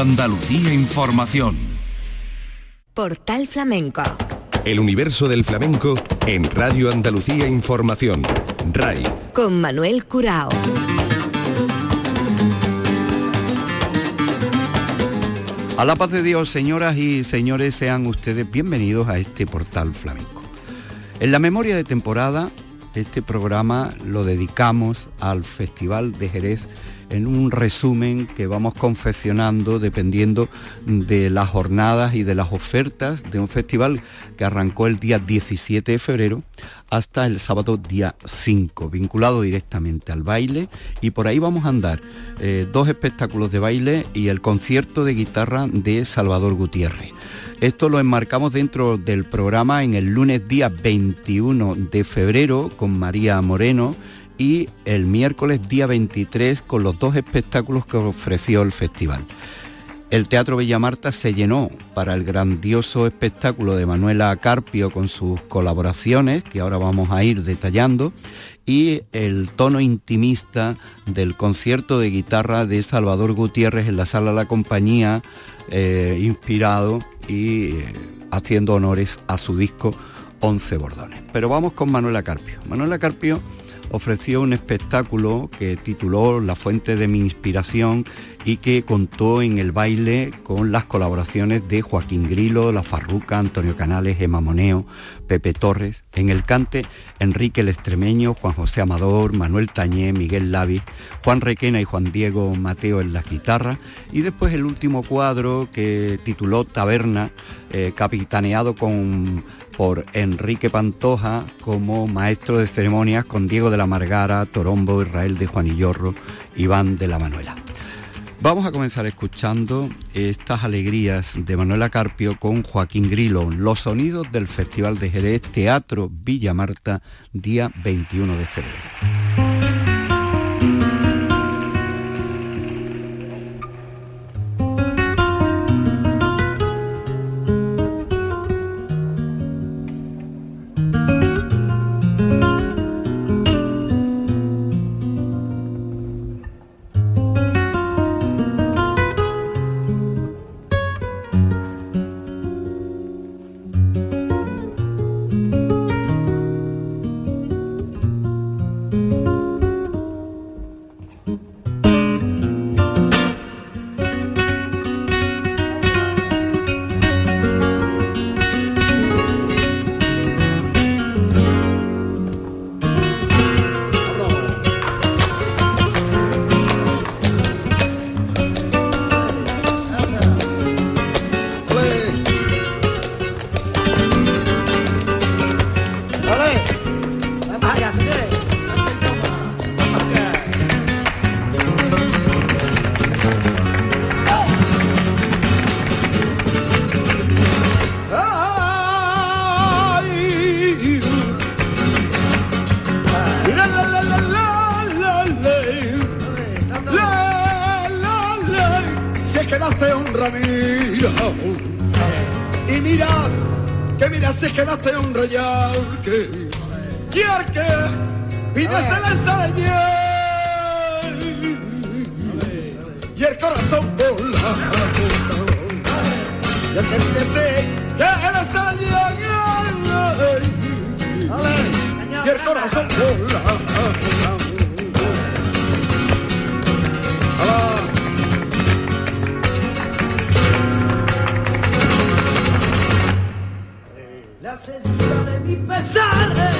Andalucía Información. Portal Flamenco. El universo del flamenco en Radio Andalucía Información. RAI. Con Manuel Curao. A la paz de Dios, señoras y señores, sean ustedes bienvenidos a este portal flamenco. En la memoria de temporada, este programa lo dedicamos al Festival de Jerez en un resumen que vamos confeccionando dependiendo de las jornadas y de las ofertas de un festival que arrancó el día 17 de febrero hasta el sábado día 5, vinculado directamente al baile y por ahí vamos a andar eh, dos espectáculos de baile y el concierto de guitarra de Salvador Gutiérrez. Esto lo enmarcamos dentro del programa en el lunes día 21 de febrero con María Moreno y el miércoles día 23 con los dos espectáculos que ofreció el festival. El Teatro Bella Marta se llenó para el grandioso espectáculo de Manuela Carpio con sus colaboraciones, que ahora vamos a ir detallando, y el tono intimista del concierto de guitarra de Salvador Gutiérrez en la sala la compañía, eh, inspirado y eh, haciendo honores a su disco 11 bordones. Pero vamos con Manuela Carpio. Manuela Carpio ofreció un espectáculo que tituló La fuente de mi inspiración y que contó en el baile con las colaboraciones de Joaquín Grilo, La Farruca, Antonio Canales, Emma Moneo, Pepe Torres, en el cante Enrique el Extremeño, Juan José Amador, Manuel Tañé, Miguel Lavi, Juan Requena y Juan Diego Mateo en la guitarra y después el último cuadro que tituló Taberna, eh, capitaneado con por Enrique Pantoja como maestro de ceremonias con Diego de la Margara, Torombo, Israel de Juanillorro, Iván de la Manuela. Vamos a comenzar escuchando estas alegrías de Manuela Carpio con Joaquín Grilo, los sonidos del Festival de Jerez, Teatro Villa Marta, día 21 de febrero. que quedaste honra mira y mira que mira si quedaste honra ya que que pídese la ensalada y el corazón volado ya que pídese que la ensalada y el corazón volado de La censura de mis pesares.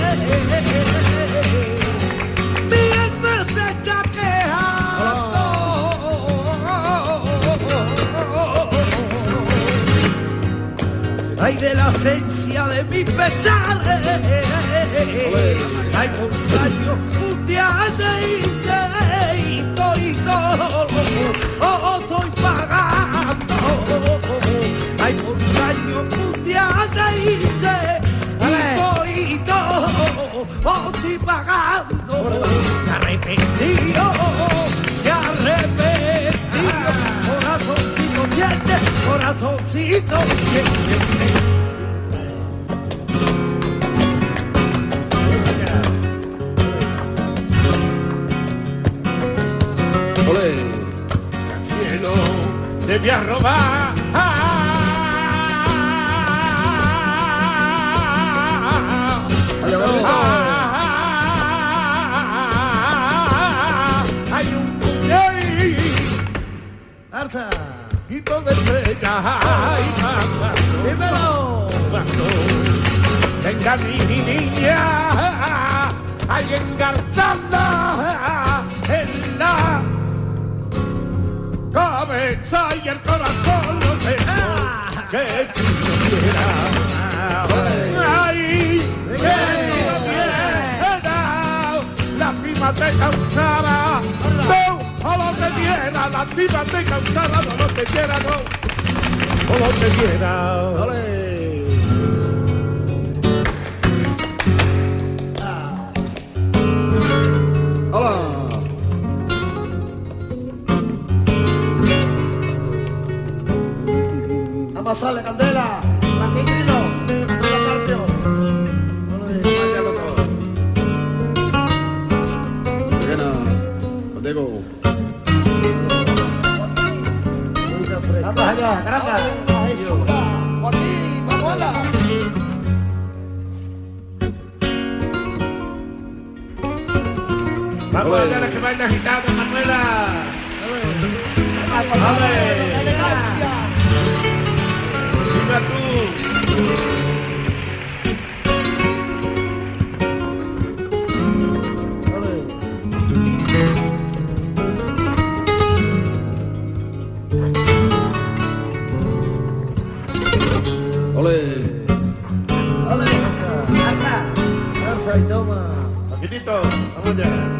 ay de la esencia de mis pesares, ay contrario un día y todo y todo, oh, estoy pagando, ay contrario un día y divagando, arrepentido, te arrepentido, corazoncito tiende, corazoncito tiende. Cielo, te voy a robar. Hello. Hello. Y todo estrellas. Ay. ¡Dímelo! Cuando venga mi niña, hay engarzada en la cabeza y el corazón lo tengo que si. Ay, que si lo quiera, lástima te causara, no, o te quiera, lástima te causara, no lo te quiera, no, o lo te quiera. ¡A pasarle, Candela! ¡Aquí, ¡Vamos la que baila agitado, Manuela. Viva tú. ¡Alza y toma! Paquitito, vamos allá.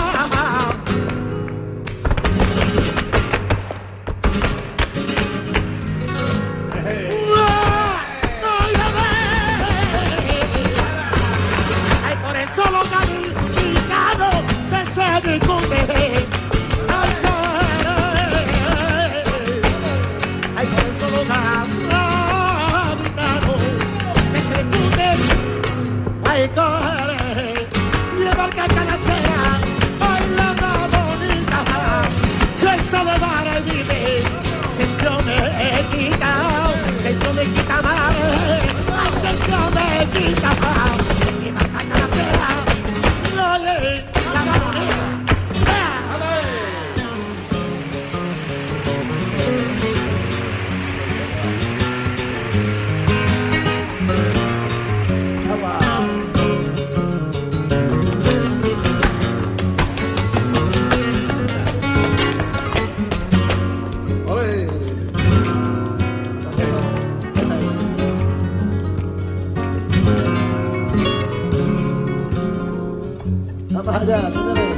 señores.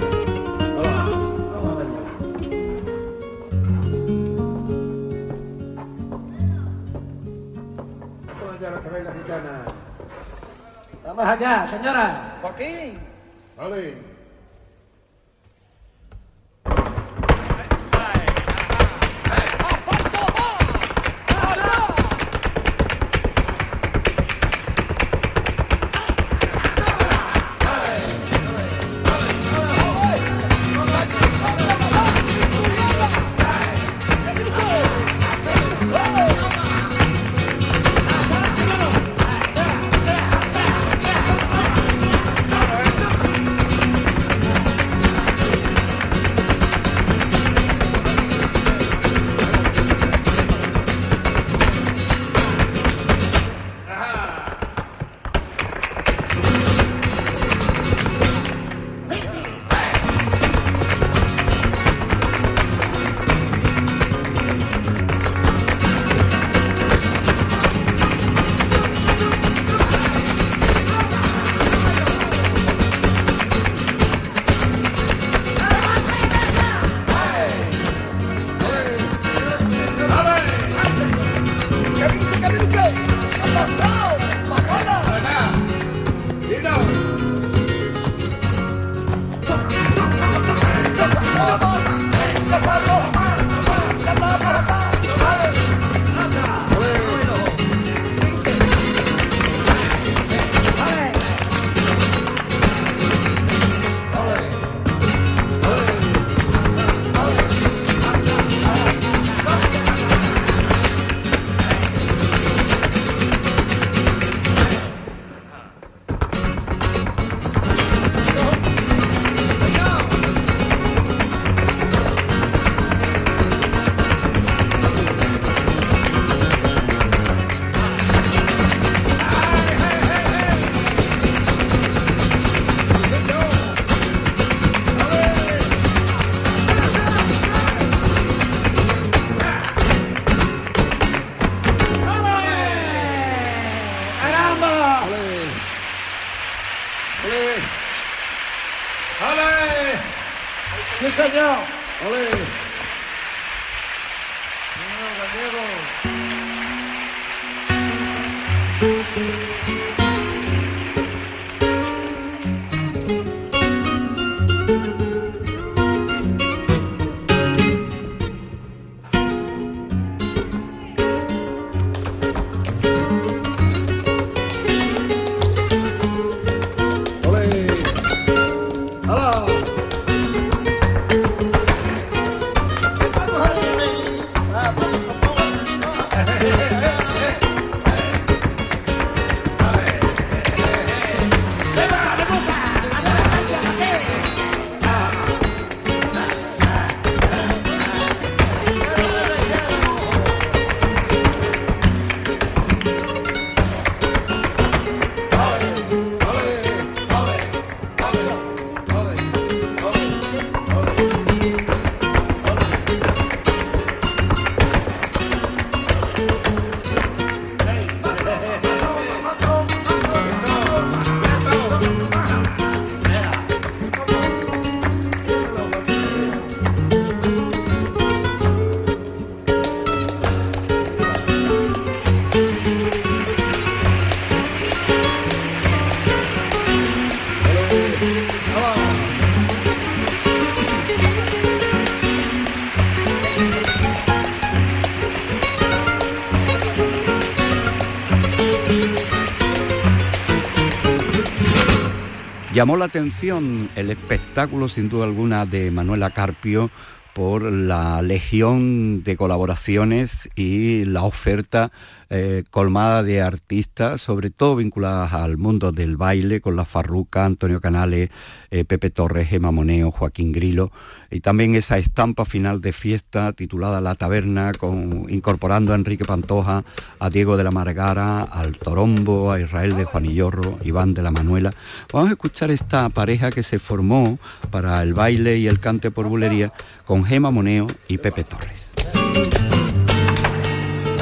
Vamos a verlo. Vamos allá, la que baila Llamó la atención el espectáculo, sin duda alguna, de Manuela Carpio por la legión de colaboraciones y la oferta eh, colmada de artistas, sobre todo vinculadas al mundo del baile, con la Farruca, Antonio Canales, eh, Pepe Torres, Gemma Moneo, Joaquín Grilo, y también esa estampa final de fiesta titulada La Taberna, con, incorporando a Enrique Pantoja, a Diego de la Margara, al Torombo, a Israel de Juanillorro, Iván de la Manuela. Vamos a escuchar esta pareja que se formó para el baile y el cante por bulería con Gema Moneo y Pepe Torres.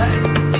Juan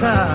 কথা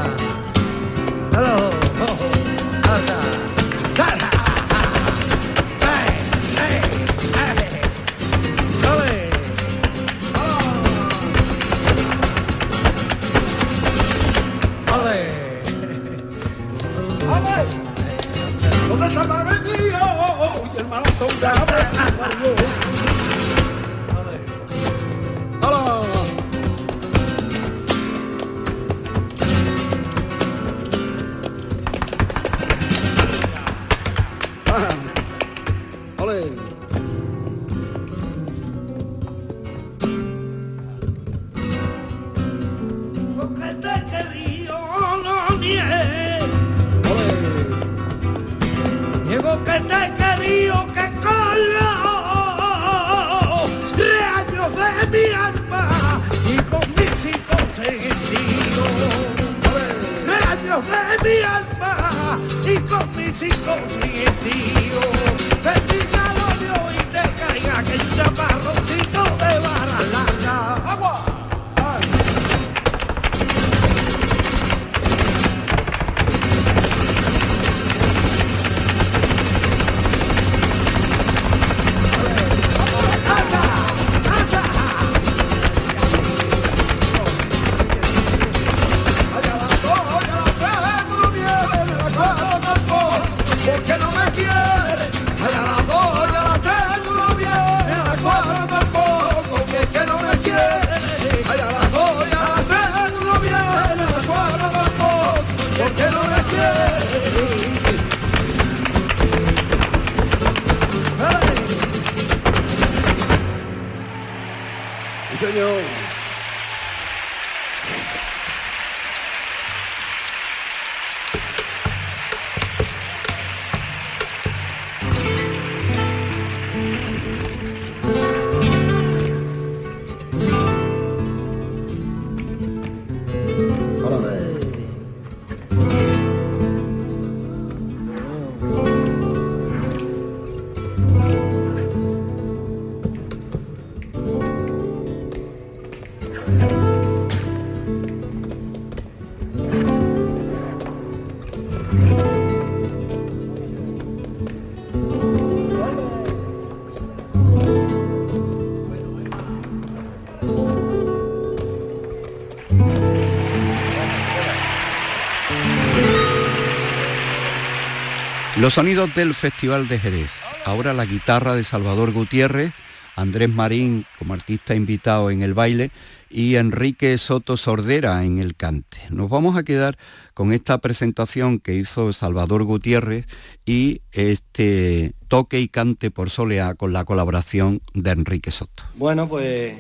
Los sonidos del Festival de Jerez. Ahora la guitarra de Salvador Gutiérrez, Andrés Marín como artista invitado en el baile y Enrique Soto Sordera en el cante. Nos vamos a quedar con esta presentación que hizo Salvador Gutiérrez y este toque y cante por soleá con la colaboración de Enrique Soto. Bueno, pues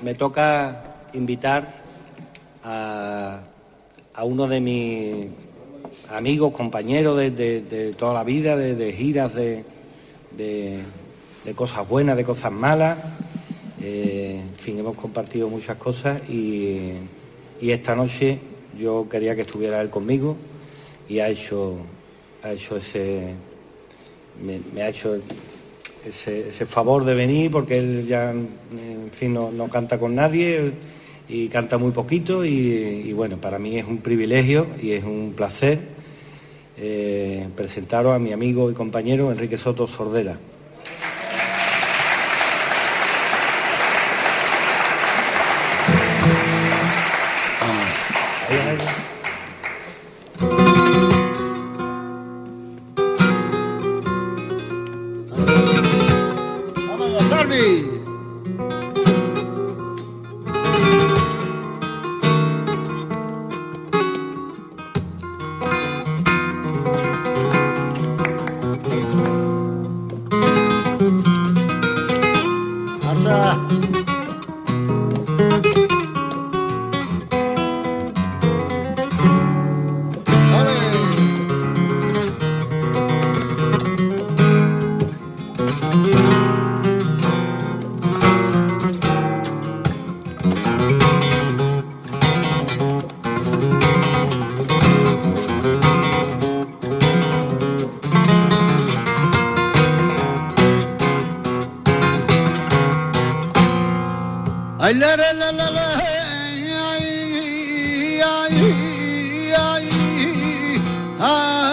me toca invitar a, a uno de mis amigos, compañeros de, toda la vida, de, giras, de, cosas buenas, de cosas malas. Eh, en fin, hemos compartido muchas cosas y, esta noche yo quería que estuviera él conmigo y ha hecho, ha hecho ese, me, me ha hecho ese, favor de venir porque él ya, en fin, no, no canta con nadie y canta muy poquito y bueno, para mí es un privilegio y es un placer eh, a mi amigo y compañero Enrique Soto Sordera. Ay, la, la, la, la, la, ay, ay, ay, ay, ay,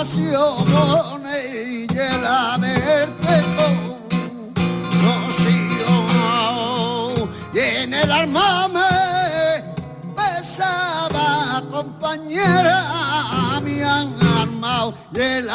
acciones y en el arma me pesaba compañera me han armado y el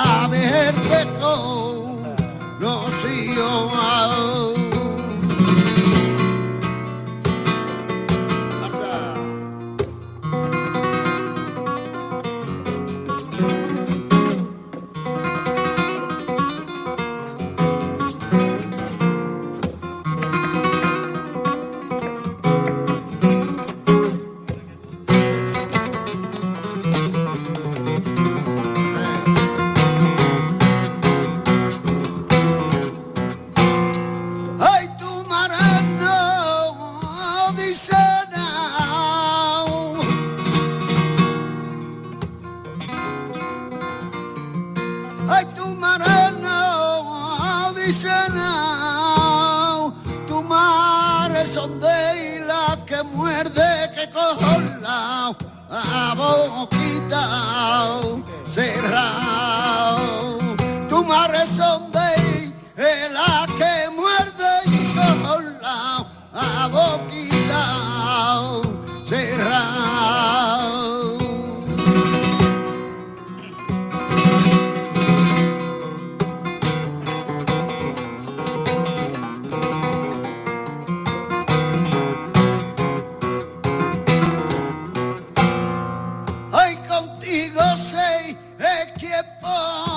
boquita cerrado. Tu madre son de es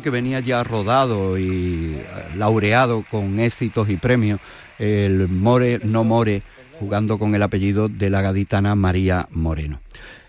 que venía ya rodado y eh, laureado con éxitos y premios, el More no More, jugando con el apellido de la gaditana María Moreno.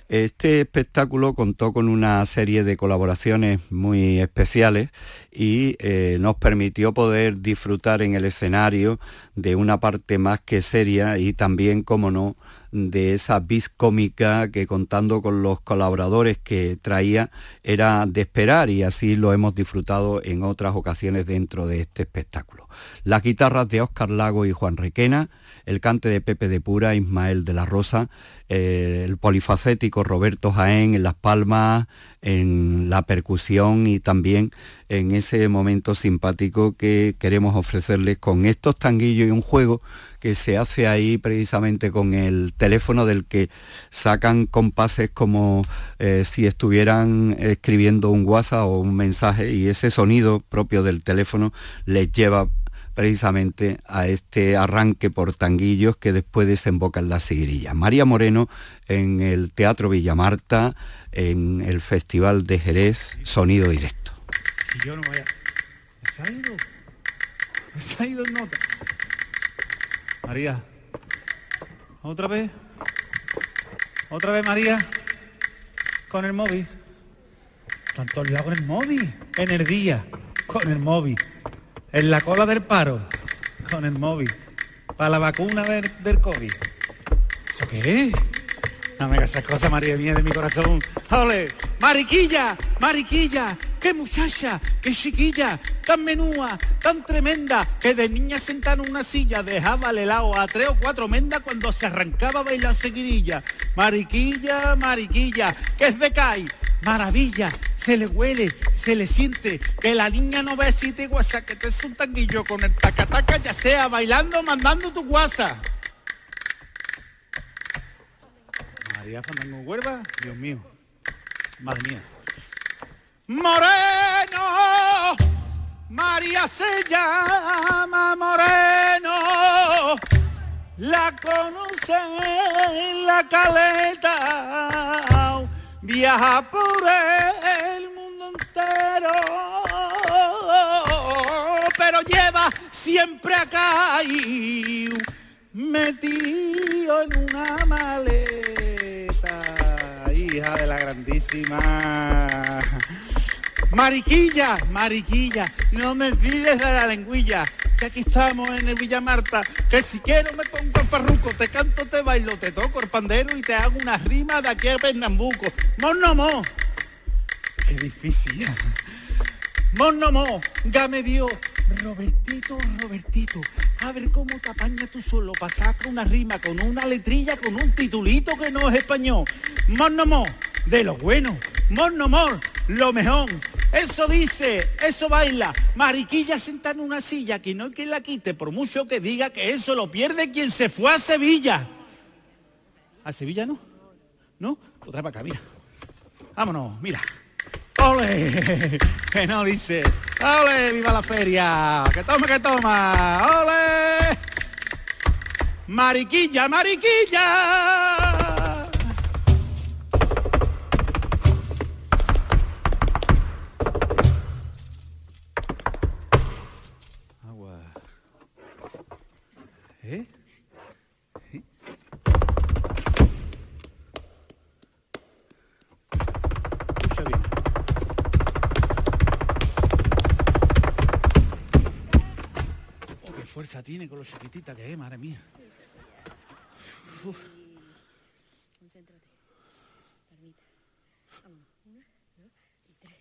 Este espectáculo contó con una serie de colaboraciones muy especiales y eh, nos permitió poder disfrutar en el escenario de una parte más que seria y también, como no, de esa vis cómica que contando con los colaboradores que traía era de esperar y así lo hemos disfrutado en otras ocasiones dentro de este espectáculo. Las guitarras de Óscar Lago y Juan Requena, el cante de Pepe de Pura, Ismael de la Rosa, eh, el polifacético Roberto Jaén en las palmas, en la percusión y también en ese momento simpático que queremos ofrecerles con estos tanguillos y un juego que se hace ahí precisamente con el teléfono del que sacan compases como eh, si estuvieran escribiendo un WhatsApp o un mensaje y ese sonido propio del teléfono les lleva precisamente a este arranque por tanguillos que después desemboca en la seguirilla. María Moreno en el Teatro Villamarta, en el Festival de Jerez, sonido directo. Y yo no vaya. ¿Se ha ido? ¿Se ha ido en nota? María. ¿Otra vez? ¿Otra vez, María? Con el móvil. Tanto olvidado con el móvil. En el día. Con el móvil. En la cola del paro. Con el móvil. Para la vacuna del, COVID. ¿Eso qué es? No me hagas esas cosas, María mía, de mi corazón. ¡Ole! ¡Mariquilla! ¡Mariquilla! ¡Qué muchacha! ¡Qué chiquilla! Tan menúa, tan tremenda, que de niña sentada en una silla dejaba el helado a tres o cuatro mendas cuando se arrancaba a bailar seguidilla. Mariquilla, mariquilla, que es de CAI. Maravilla, se le huele, se le siente, que la niña no ve si te guasa, que te es un tanguillo con el tacataca, ya sea bailando mandando tu guasa. María Fandango Huerva, Dios mío. Madre mía. Moreno, María se llama Moreno, la conoce en la caleta, viaja por el mundo entero, pero lleva siempre acá y metido en una maleta, hija de la grandísima. Mariquilla, Mariquilla, no me olvides de la lengüilla, que aquí estamos en el Villa Marta, que si quiero me pongo el parruco, te canto, te bailo, te toco el pandero y te hago una rima de aquí a Pernambuco. Mon no mo. Qué difícil. Mon no mo, ya me dio. Robertito, Robertito, a ver cómo te apañas tú solo para sacar una rima con una letrilla, con un titulito que no es español. Mon no mo, de lo bueno. Mon no mo, lo mejor. Eso dice, eso baila. Mariquilla sentada en una silla, que no hay quien la quite, por mucho que diga que eso lo pierde quien se fue a Sevilla. ¿A Sevilla no? ¿No? Otra para acá, mira. Vámonos, mira. ¡Ole! Que no dice. ¡Ole! ¡Viva la feria! ¡Que toma, que toma! ¡Ole! ¡Mariquilla, mariquilla! Tiene con lo chiquitita que es, madre mía. Uf. Concéntrate. Permite. Vámonos. Una, dos y tres.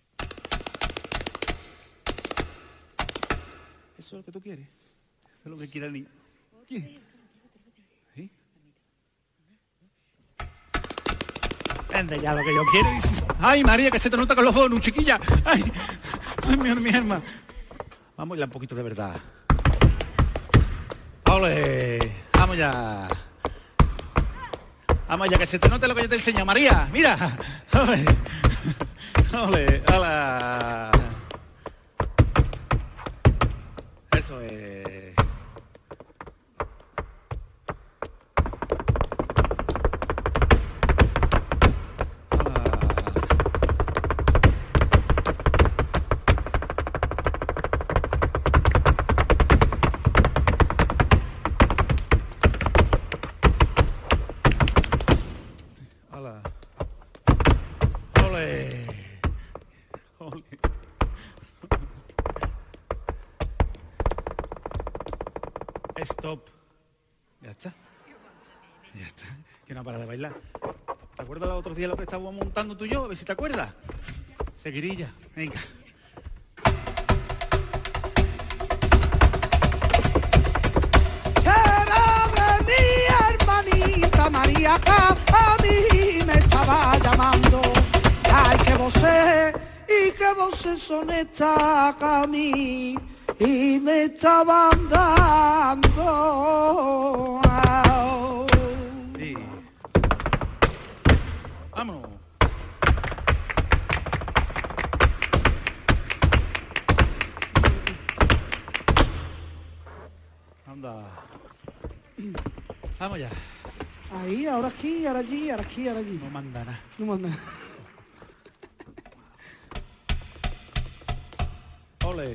¿Eso es lo que tú quieres? Eso es lo que quiere el niño. ¿Quién? ¿Sí? Vende ya lo que yo quiero. Ay, María, que se te nota con los donuts, chiquilla. Ay, ay, mi, mi hermana. Vamos ya un poquito de verdad. ¡Ole! Vamos ya. Vamos ya, que se te note lo que yo te enseño, María. Mira. ¡Ole! ¡Ole! ¡Hala! Eso es. Lo que estábamos montando tú y yo? A ver si te acuerdas. Seguirilla. Venga. Será de mi hermanita María a mí me estaba llamando. Ay, que voces y que voces son estas a mí y me estaban dando. Ahora aquí, ahora allí, ahora aquí, ahora allí. No manda nada. No manda. Ole.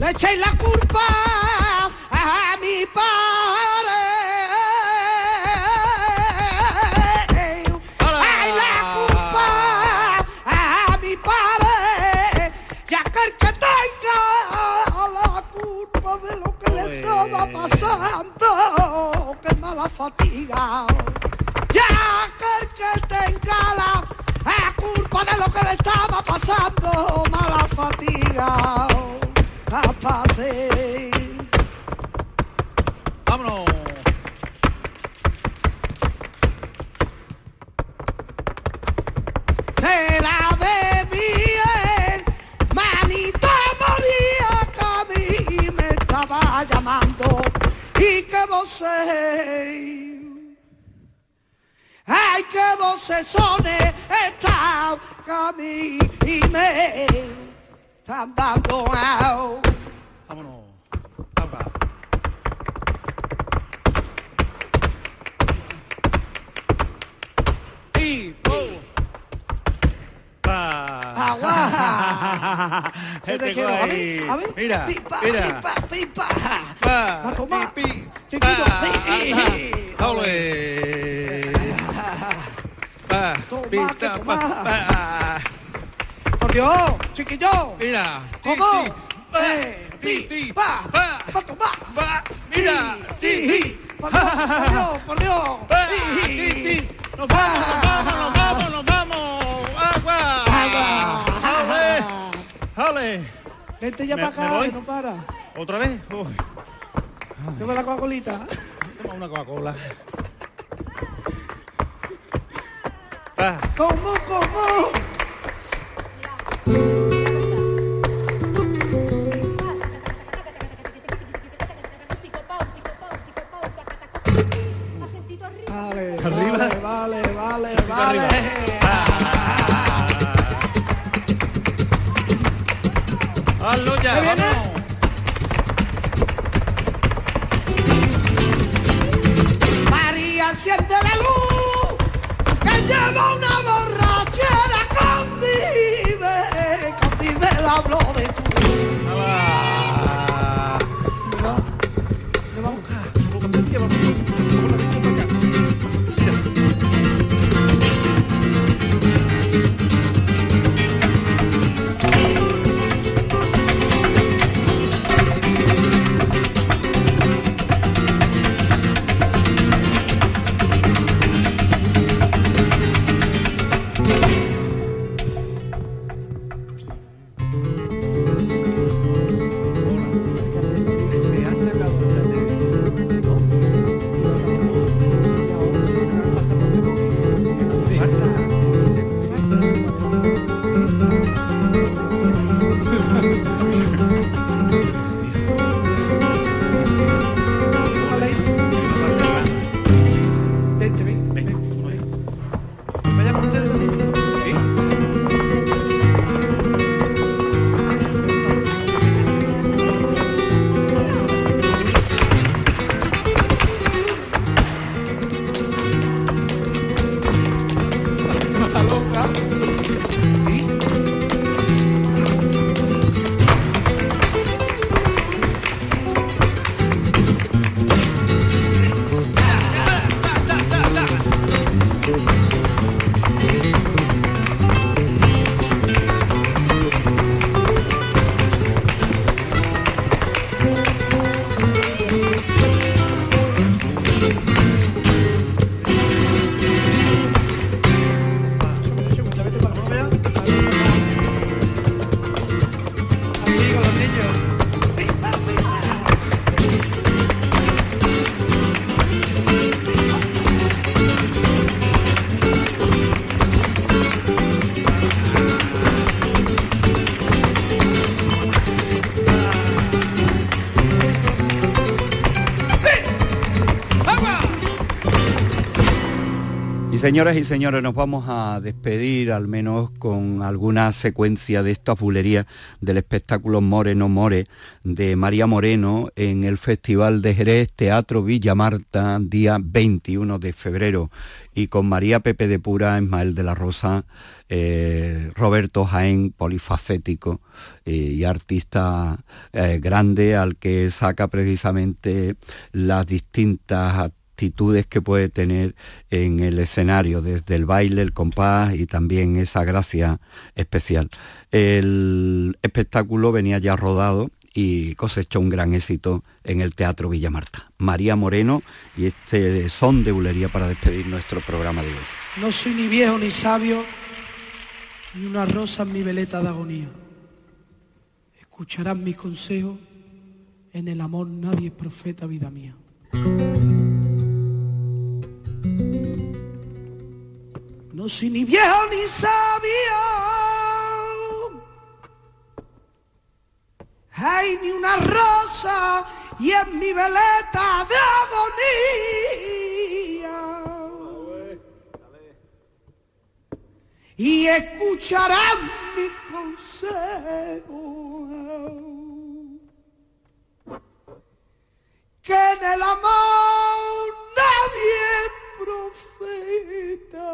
Le echéis la culpa que mala fatiga. Ya que el que tenga la la culpa de lo que le estaba pasando, mala fatiga. A pase. Vámonos. será de mi manito María que a mí me estaba llamando y que vos Ay, qué vocesones están a mí y me están dando out. Vámonos. Papa. Y. Agua. Este Te quiero. A mí, a mí. Mira, pipa, mira. pipa, pipa. Pa. A tomar. Pi, pi. Chiquito, Pa. Ajá. Ole. Pa. Toma, Pi, que ta, toma. pa. Pa. Por Dios, chiquillo. Mira. ¿Cómo? ti. Eh, Ti, pa, Pa. pa. Pa. Mira. Ti, ti. Por Dios, por Dios. Ti, ti. Nos vamos, nos vamos, nos vamos. Agua. Agua. Ole. Ole. Vente ya para acá, no para. ¿Otra vez? Uy, Lleva la Coca-Colita. toma una Coca-Cola. Pa. ¿Cómo, cómo? Vale, Arriba. vale, vale, vale, vale. Hazlo ya, ¿Qué viene? vamos. Señoras y señores, nos vamos a despedir al menos con alguna secuencia de esta bulerías del espectáculo Moreno More de María Moreno en el Festival de Jerez Teatro Villa Marta, día 21 de febrero. Y con María Pepe de Pura, Ismael de la Rosa, eh, Roberto Jaén, polifacético eh, y artista eh, grande al que saca precisamente las distintas actitudes que puede tener en el escenario, desde el baile, el compás y también esa gracia especial. El espectáculo venía ya rodado y cosechó un gran éxito en el Teatro Villa Marta. María Moreno y este son de bulería para despedir nuestro programa de hoy. No soy ni viejo ni sabio, ni una rosa en mi veleta de agonía. Escucharás mis consejos, en el amor nadie es profeta, vida mía. No soy ni viejo ni sabio, hay ni una rosa y en mi veleta de agonía. y escucharán mi consejo. Que en el amor nadie profeta,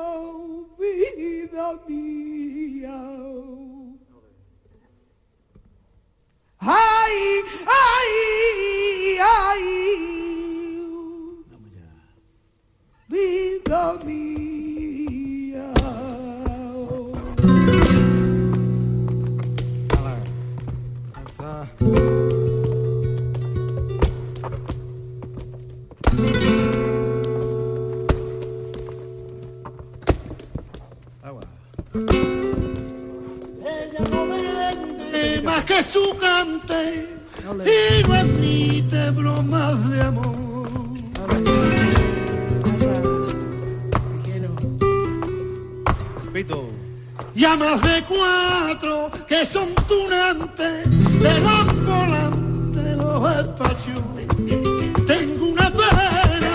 vida mía. Ay, ay, ay. Vida mía. Ella que su cante y no admite bromas de amor. Más de cuatro que son tunantes de los volantes, los espacios. Tengo una pena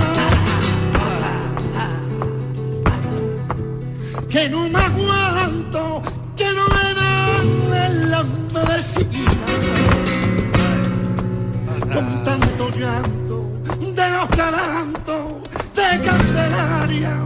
que no me talentos de Candelaria,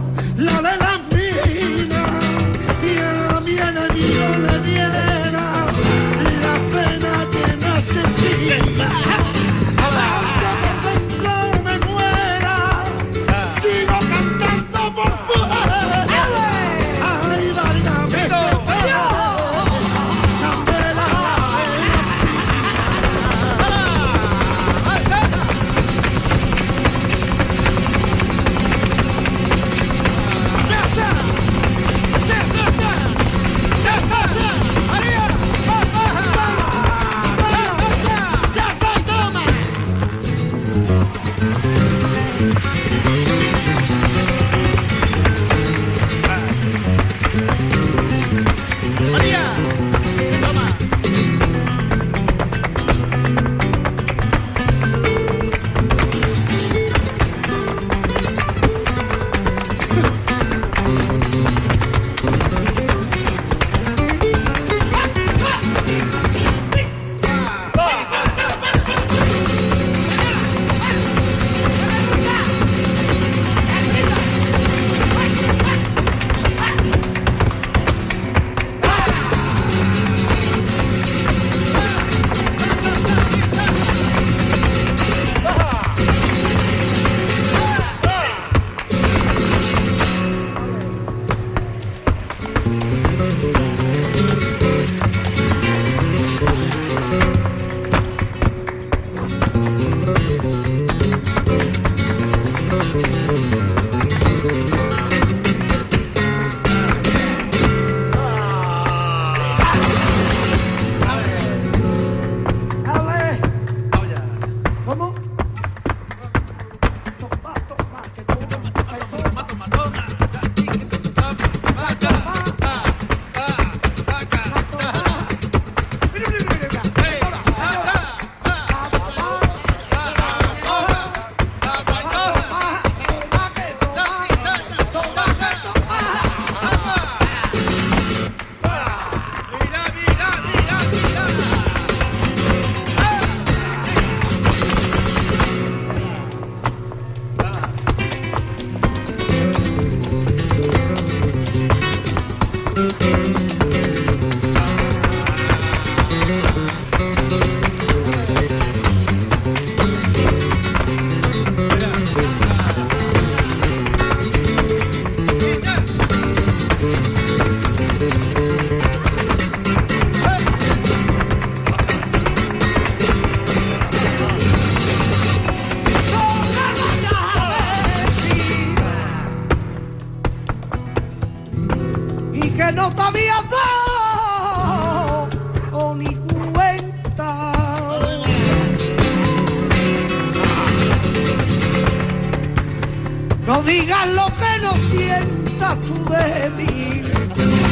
tú de mí.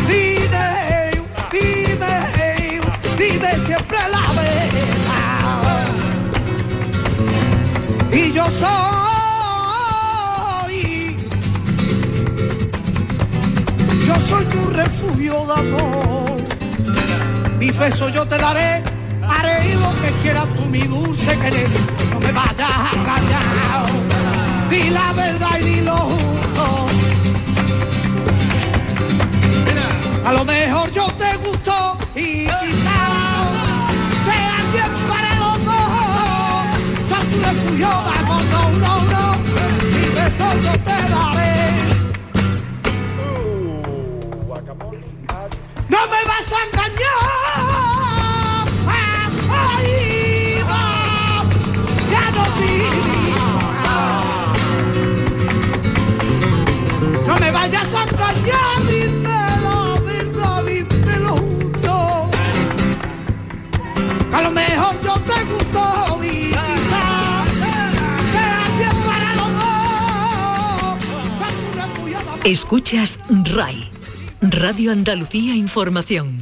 Vive, vive, vive siempre la verdad. Y yo soy, yo soy tu refugio de amor. Mi beso yo te daré, haré lo que quieras tú, mi dulce querer. No me vayas a engañar, di la verdad y di lo A lo mejor yo te gusto y quizás sea quien para los dos. Son tu refugio de amor, no, no, no. Mi beso yo te daré. No me Escuchas RAI, Radio Andalucía Información.